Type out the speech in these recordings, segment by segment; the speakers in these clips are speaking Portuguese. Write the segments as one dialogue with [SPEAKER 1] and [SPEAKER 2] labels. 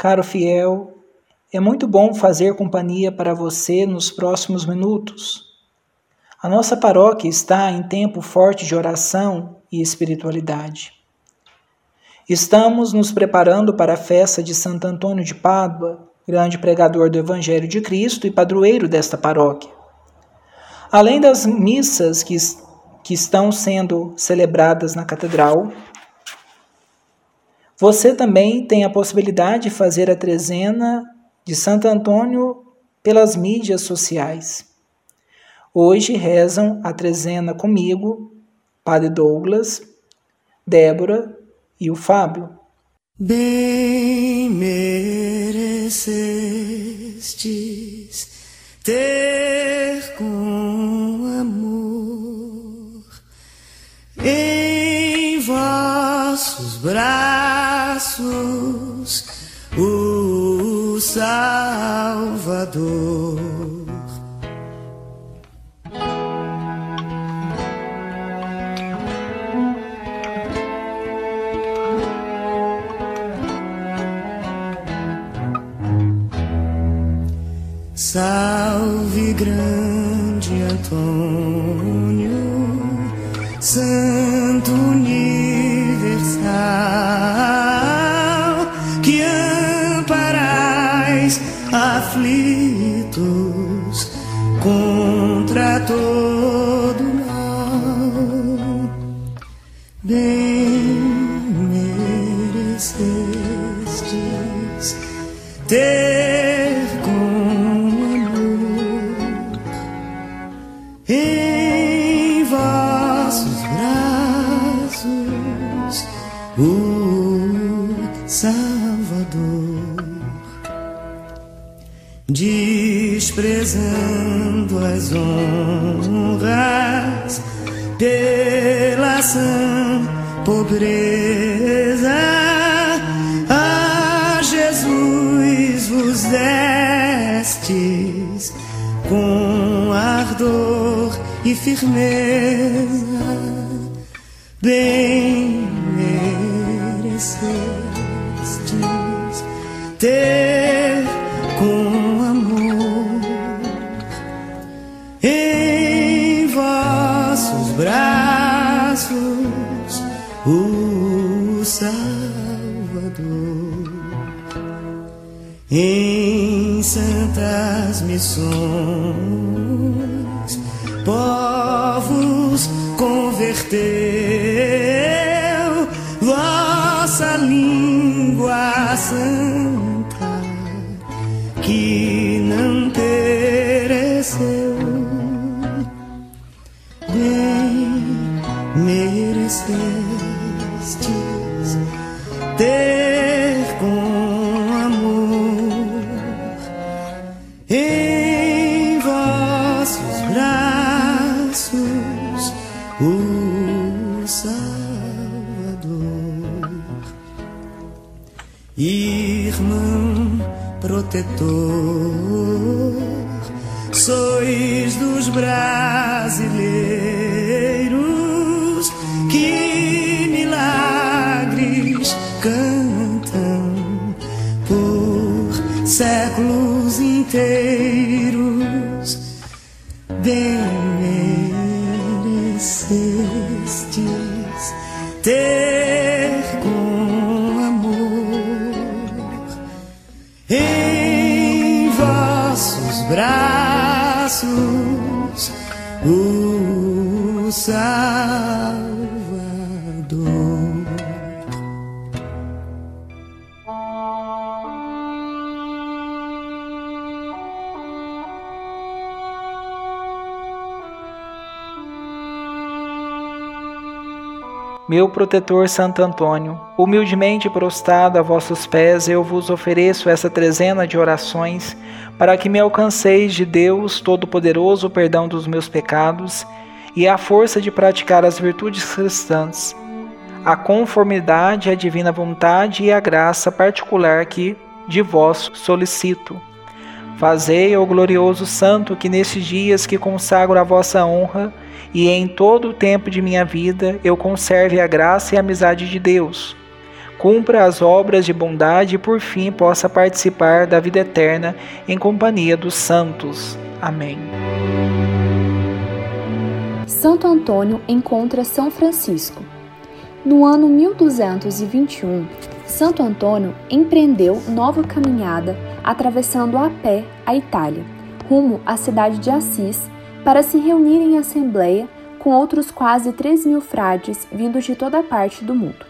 [SPEAKER 1] Caro fiel, é muito bom fazer companhia para você nos próximos minutos. A nossa paróquia está em tempo forte de oração e espiritualidade. Estamos nos preparando para a festa de Santo Antônio de Pádua, grande pregador do Evangelho de Cristo e padroeiro desta paróquia. Além das missas que, que estão sendo celebradas na catedral, você também tem a possibilidade de fazer a trezena de Santo Antônio pelas mídias sociais. Hoje rezam a trezena comigo, Padre Douglas, Débora e o Fábio.
[SPEAKER 2] Bem merecestes ter com amor em vossos braços o Salvador. Salve grande Antônio, Santo o Salvador, desprezando as honras pela sã pobreza, a Jesus vos destes com ardor e firmeza, bem ter com amor em vossos braços o Salvador. Em santas missões, povos converteu, vossa língua santa places inteiros. Bem merecestes ter com amor em vossos braços o Salvador.
[SPEAKER 1] Meu protetor Santo Antônio, humildemente prostrado a vossos pés, eu vos ofereço essa trezena de orações para que me alcanceis de Deus Todo-Poderoso o perdão dos meus pecados e a força de praticar as virtudes cristãs, a conformidade à divina vontade e a graça particular que de vós solicito. Fazei, ó glorioso Santo, que nesses dias que consagro a vossa honra, e em todo o tempo de minha vida eu conserve a graça e a amizade de Deus. cumpra as obras de bondade e por fim possa participar da vida eterna em companhia dos santos. Amém.
[SPEAKER 3] Santo Antônio encontra São Francisco. No ano 1221, Santo Antônio empreendeu nova caminhada atravessando a pé a Itália, rumo à cidade de Assis, para se reunir em assembleia com outros quase 3 mil frades vindos de toda parte do mundo.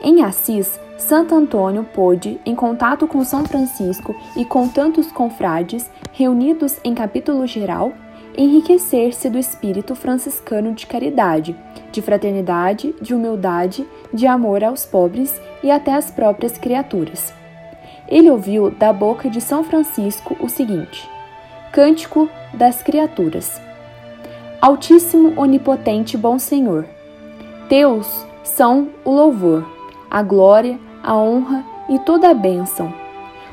[SPEAKER 3] Em Assis, Santo Antônio pôde, em contato com São Francisco e com tantos confrades reunidos em capítulo geral, enriquecer-se do espírito franciscano de caridade, de fraternidade, de humildade, de amor aos pobres e até às próprias criaturas. Ele ouviu da boca de São Francisco o seguinte: Cântico das Criaturas. Altíssimo, onipotente, bom Senhor, teus são o louvor, a glória, a honra e toda a bênção.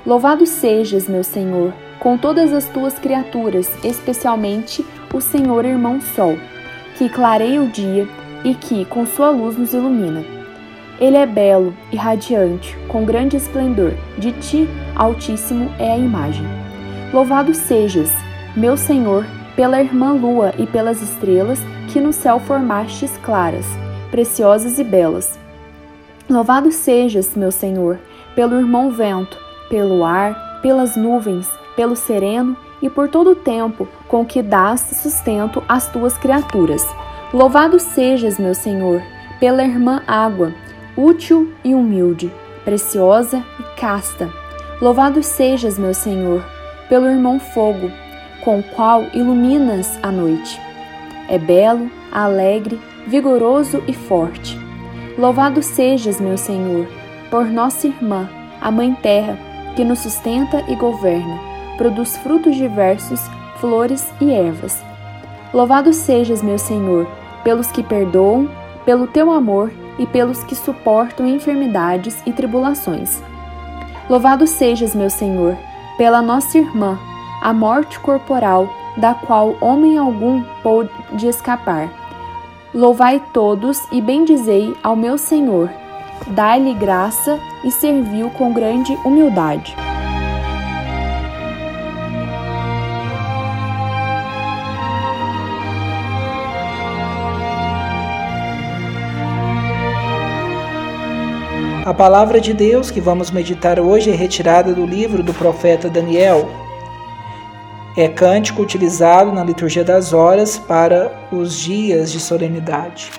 [SPEAKER 3] Louvado sejas, meu Senhor, com todas as tuas criaturas, especialmente o Senhor Irmão Sol, que clareia o dia e que, com sua luz, nos ilumina. Ele é belo e radiante, com grande esplendor, de ti, Altíssimo, é a imagem. Louvado sejas, meu Senhor, pela irmã lua e pelas estrelas que no céu formastes claras, preciosas e belas Louvado sejas, meu Senhor, pelo irmão vento, pelo ar, pelas nuvens, pelo sereno e por todo o tempo com que dás sustento às tuas criaturas. Louvado sejas, meu Senhor, pela irmã água, útil e humilde, preciosa e casta. Louvado sejas, meu Senhor, pelo irmão fogo, com o qual iluminas a noite. É belo, alegre, vigoroso e forte Louvado sejas, meu Senhor, por nossa irmã, a Mãe Terra, que nos sustenta e governa, produz frutos diversos, flores e ervas. Louvado sejas, meu Senhor, pelos que perdoam, pelo teu amor e pelos que suportam enfermidades e tribulações. Louvado sejas, meu Senhor, pela nossa irmã, a morte corporal, da qual homem algum pôde escapar Louvai todos e bendizei ao meu Senhor. Dai-lhe graça e serviu com grande humildade.
[SPEAKER 1] A palavra de Deus que vamos meditar hoje é retirada do livro do profeta Daniel, é cântico utilizado na liturgia das horas para os dias de solenidade.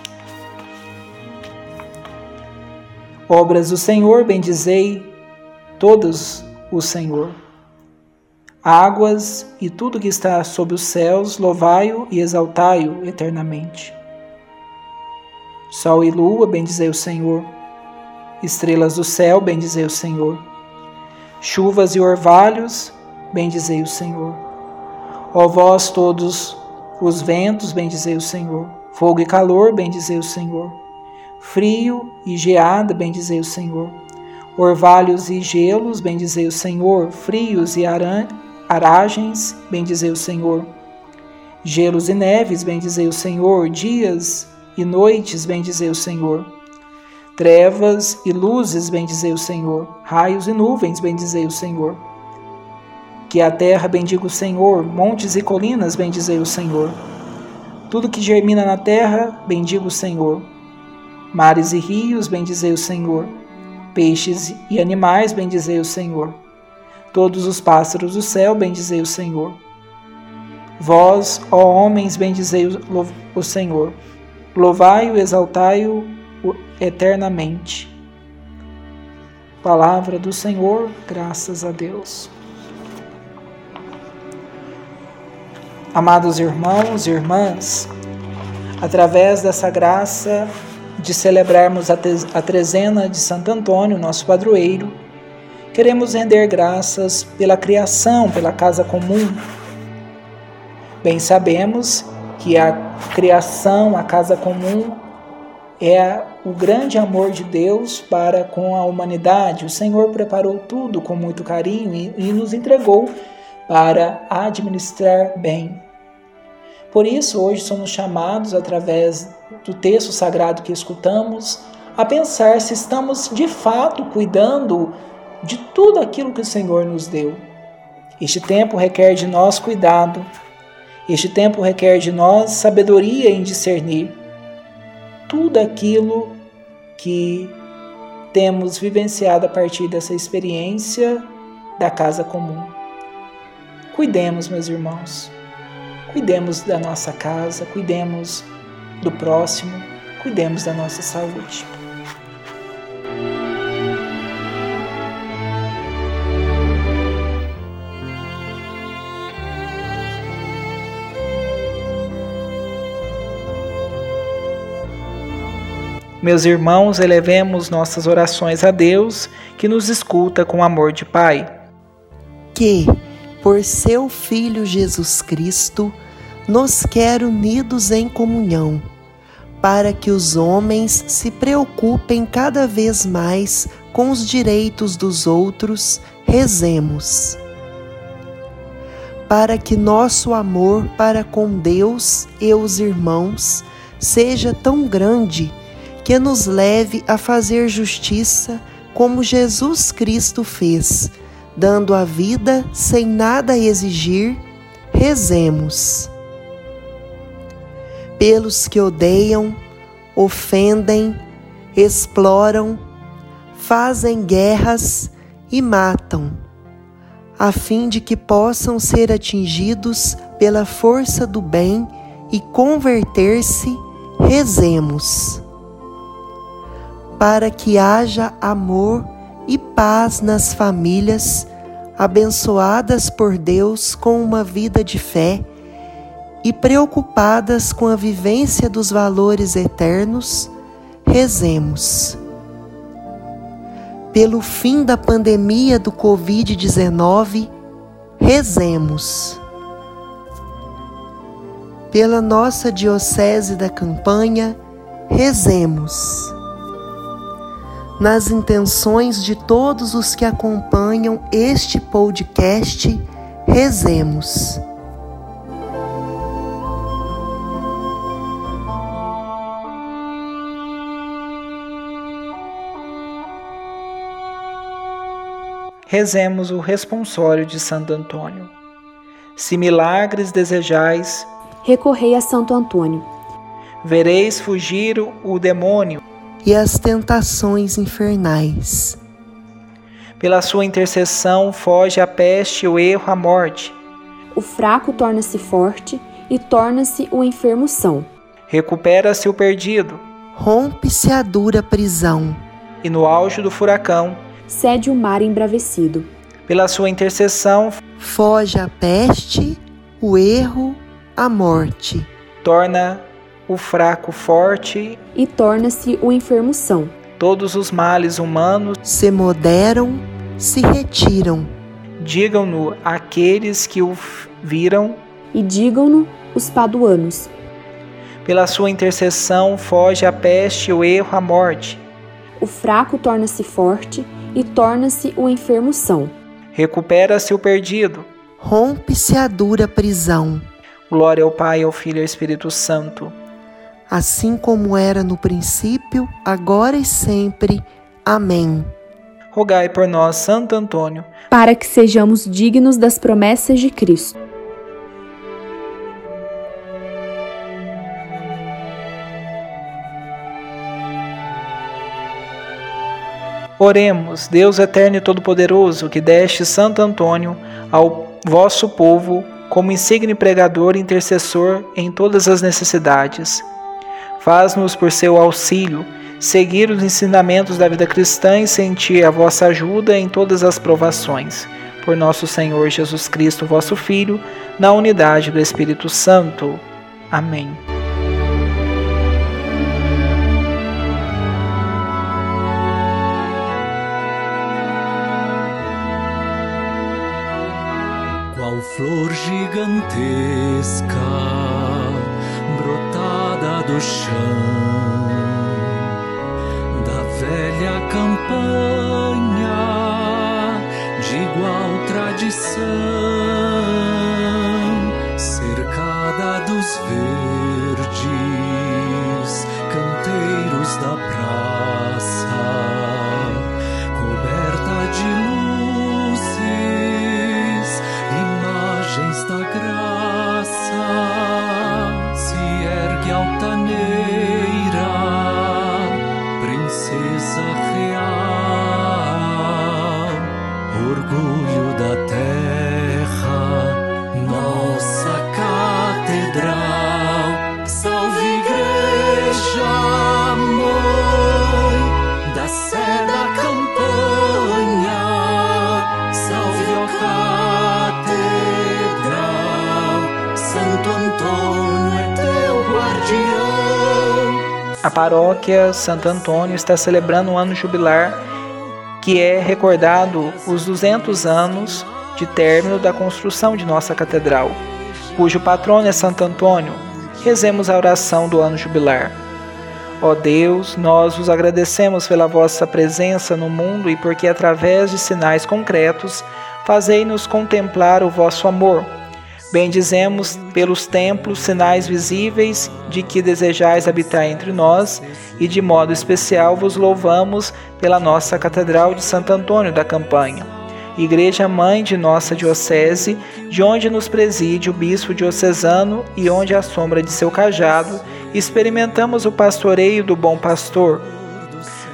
[SPEAKER 1] Obras do Senhor, bendizei todos o Senhor. Águas e tudo que está sob os céus, louvai-o e exaltai-o eternamente. Sol e lua, bendizei o Senhor. Estrelas do céu, bendizei o Senhor. Chuvas e orvalhos, bendizei o Senhor. Ó vós todos os ventos, bendizei o Senhor. Fogo e calor, bendizei o Senhor. Frio e geada, bendizei o Senhor. Orvalhos e gelos, bendizei o Senhor. Frios e aragens, bendizei o Senhor. Gelos e neves, bendizei o Senhor. Dias e noites, bendizei o Senhor. Trevas e luzes, bendizei o Senhor. Raios e nuvens, bendizei o Senhor. Que a terra bendiga o Senhor, montes e colinas bendizei o Senhor. Tudo que germina na terra, bendiga o Senhor. Mares e rios, bendizei o Senhor. Peixes e animais, bendizei o Senhor. Todos os pássaros do céu, bendizei o Senhor. Vós, ó homens, bendizei o Senhor. Louvai-o, exaltai-o eternamente. Palavra do Senhor, graças a Deus. Amados irmãos e irmãs, através dessa graça de celebrarmos a trezena de Santo Antônio, nosso padroeiro, queremos render graças pela criação, pela casa comum. Bem sabemos que a criação, a casa comum, é o grande amor de Deus para com a humanidade. O Senhor preparou tudo com muito carinho e, e nos entregou para administrar bem. Por isso, hoje somos chamados, através do texto sagrado que escutamos, a pensar se estamos de fato cuidando de tudo aquilo que o Senhor nos deu. Este tempo requer de nós cuidado. Este tempo requer de nós sabedoria em discernir tudo aquilo que temos vivenciado a partir dessa experiência da casa comum. Cuidemos, meus irmãos. Cuidemos da nossa casa, cuidemos do próximo, cuidemos da nossa saúde. Meus irmãos, elevemos nossas orações a Deus, que nos escuta com amor de Pai.
[SPEAKER 4] Que, por seu Filho Jesus Cristo, nos quer unidos em comunhão, para que os homens se preocupem cada vez mais com os direitos dos outros, rezemos. Para que nosso amor para com Deus e os irmãos seja tão grande que nos leve a fazer justiça como Jesus Cristo fez, dando a vida sem nada exigir, rezemos. Pelos que odeiam, ofendem, exploram, fazem guerras e matam, a fim de que possam ser atingidos pela força do bem e converter-se, rezemos para que haja amor e paz nas famílias abençoadas por Deus com uma vida de fé e preocupadas com a vivência dos valores eternos, rezemos. Pelo fim da pandemia do Covid-19, rezemos. Pela nossa Diocese da Campanha, rezemos nas intenções de todos os que acompanham este podcast, rezemos.
[SPEAKER 1] Rezemos o responsório de Santo Antônio. Se milagres desejais,
[SPEAKER 3] recorrei a Santo Antônio.
[SPEAKER 1] Vereis fugir o demônio
[SPEAKER 4] e as tentações infernais.
[SPEAKER 1] Pela sua intercessão foge a peste, o erro, a morte.
[SPEAKER 3] O fraco torna-se forte e torna-se o enfermo são.
[SPEAKER 1] Recupera-se o perdido.
[SPEAKER 4] Rompe-se a dura prisão.
[SPEAKER 1] E no auge do furacão
[SPEAKER 3] cede o mar embravecido.
[SPEAKER 1] Pela sua intercessão
[SPEAKER 4] foge a peste, o erro, a morte.
[SPEAKER 1] Torna o fraco forte
[SPEAKER 3] e torna-se o enfermo são.
[SPEAKER 1] Todos os males humanos
[SPEAKER 4] se moderam, se retiram.
[SPEAKER 1] Digam-no aqueles que o viram
[SPEAKER 3] e digam-no os paduanos.
[SPEAKER 1] Pela sua intercessão foge a peste, o erro, a morte.
[SPEAKER 3] O fraco torna-se forte e torna-se o enfermo são.
[SPEAKER 1] Recupera-se o perdido.
[SPEAKER 4] Rompe-se a dura prisão.
[SPEAKER 1] Glória ao Pai, ao Filho e ao Espírito Santo
[SPEAKER 4] assim como era no princípio, agora e sempre. Amém.
[SPEAKER 1] Rogai por nós, Santo Antônio,
[SPEAKER 3] para que sejamos dignos das promessas de Cristo.
[SPEAKER 1] Oremos, Deus eterno e todo-poderoso, que deste Santo Antônio ao vosso povo como insigne pregador e intercessor em todas as necessidades Faz-nos, por seu auxílio, seguir os ensinamentos da vida cristã e sentir a vossa ajuda em todas as provações. Por nosso Senhor Jesus Cristo, vosso Filho, na unidade do Espírito Santo. Amém.
[SPEAKER 2] Qual flor gigantesca do chão da velha campanha de igual tradição, cercada dos verdes Da
[SPEAKER 5] salve Catedral, Santo Antônio é teu guardião.
[SPEAKER 1] A paróquia Santo Antônio está celebrando um ano jubilar que é recordado os 200 anos de término da construção de nossa catedral, cujo patrono é Santo Antônio. Rezemos a oração do ano jubilar. Ó Deus, nós vos agradecemos pela vossa presença no mundo e porque através de sinais concretos fazei-nos contemplar o vosso amor. Bendizemos pelos templos sinais visíveis de que desejais habitar entre nós, e de modo especial vos louvamos pela nossa Catedral de Santo Antônio da Campanha, Igreja Mãe de nossa Diocese, de onde nos preside o Bispo Diocesano e onde, à sombra de seu cajado, experimentamos o pastoreio do Bom Pastor.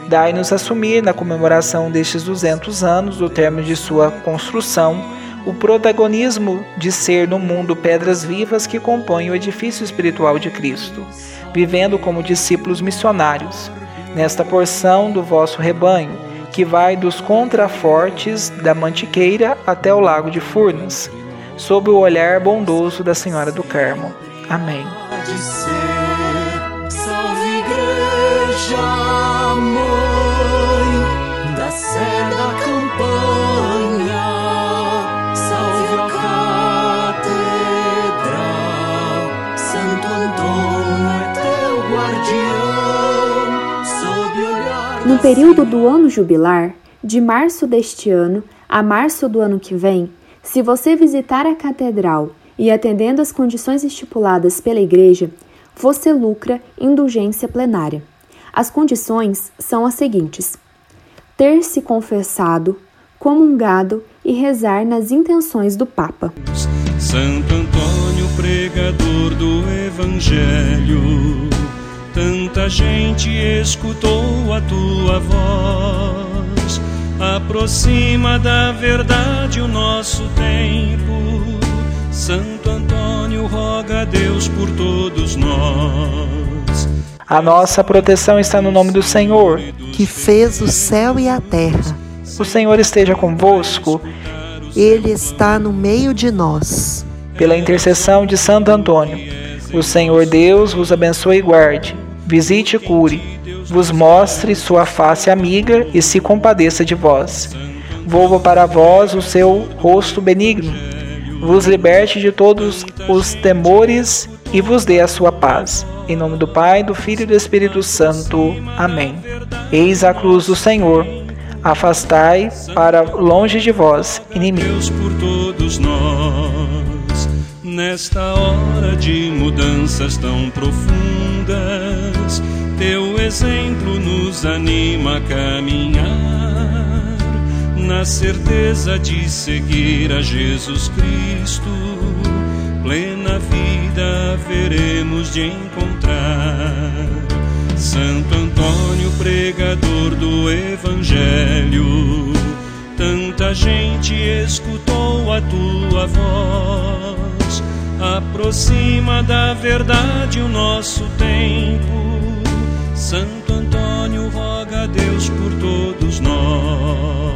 [SPEAKER 1] Dai-nos assumir, na comemoração destes 200 anos do término de sua construção, o protagonismo de ser no mundo pedras vivas que compõem o edifício espiritual de Cristo, vivendo como discípulos missionários, nesta porção do vosso rebanho, que vai dos contrafortes da Mantiqueira até o lago de Furnas, sob o olhar bondoso da Senhora do Carmo. Amém.
[SPEAKER 5] Salve Igreja, Mãe
[SPEAKER 3] período do ano jubilar, de março deste ano a março do ano que vem, se você visitar a catedral e atendendo às condições estipuladas pela Igreja, você lucra indulgência plenária. As condições são as seguintes: ter se confessado, comungado e rezar nas intenções do Papa.
[SPEAKER 5] Santo Antônio, pregador do Evangelho, tanta gente escutou a tua voz. Aproxima da verdade o nosso tempo. Santo Antônio, roga a Deus por todos nós.
[SPEAKER 1] A nossa proteção está no nome do Senhor.
[SPEAKER 4] que fez o céu e a terra.
[SPEAKER 1] O Senhor esteja convosco,
[SPEAKER 4] Ele está no meio de nós.
[SPEAKER 1] pela intercessão de Santo Antônio. O Senhor Deus vos abençoe e guarde, visite e cure, vos mostre sua face amiga e se compadeça de vós. Volva para vós o seu rosto benigno, vos liberte de todos os temores e vos dê a sua paz. Em nome do Pai, do Filho e do Espírito Santo. Amém. Eis a cruz do Senhor. Afastai para longe de vós, inimigos.
[SPEAKER 5] Deus por todos nós. Nesta hora de mudanças tão profundas, teu exemplo nos anima a caminhar na certeza de seguir a Jesus Cristo. Plena vida veremos de encontrar. Santo Antônio, pregador do Evangelho, tanta gente escutou a tua voz. Aproxima da verdade o nosso tempo. Santo Antônio, roga a Deus por todos nós.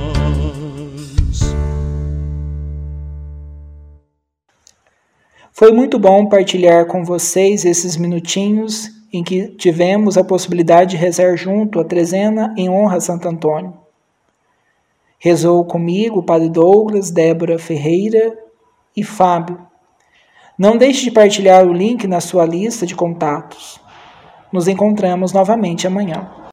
[SPEAKER 1] Foi muito bom partilhar com vocês esses minutinhos em que tivemos a possibilidade de rezar junto a trezena em honra a Santo Antônio. Rezou comigo o Padre Douglas, Débora Ferreira e Fábio. Não deixe de partilhar o link na sua lista de contatos. Nos encontramos novamente amanhã.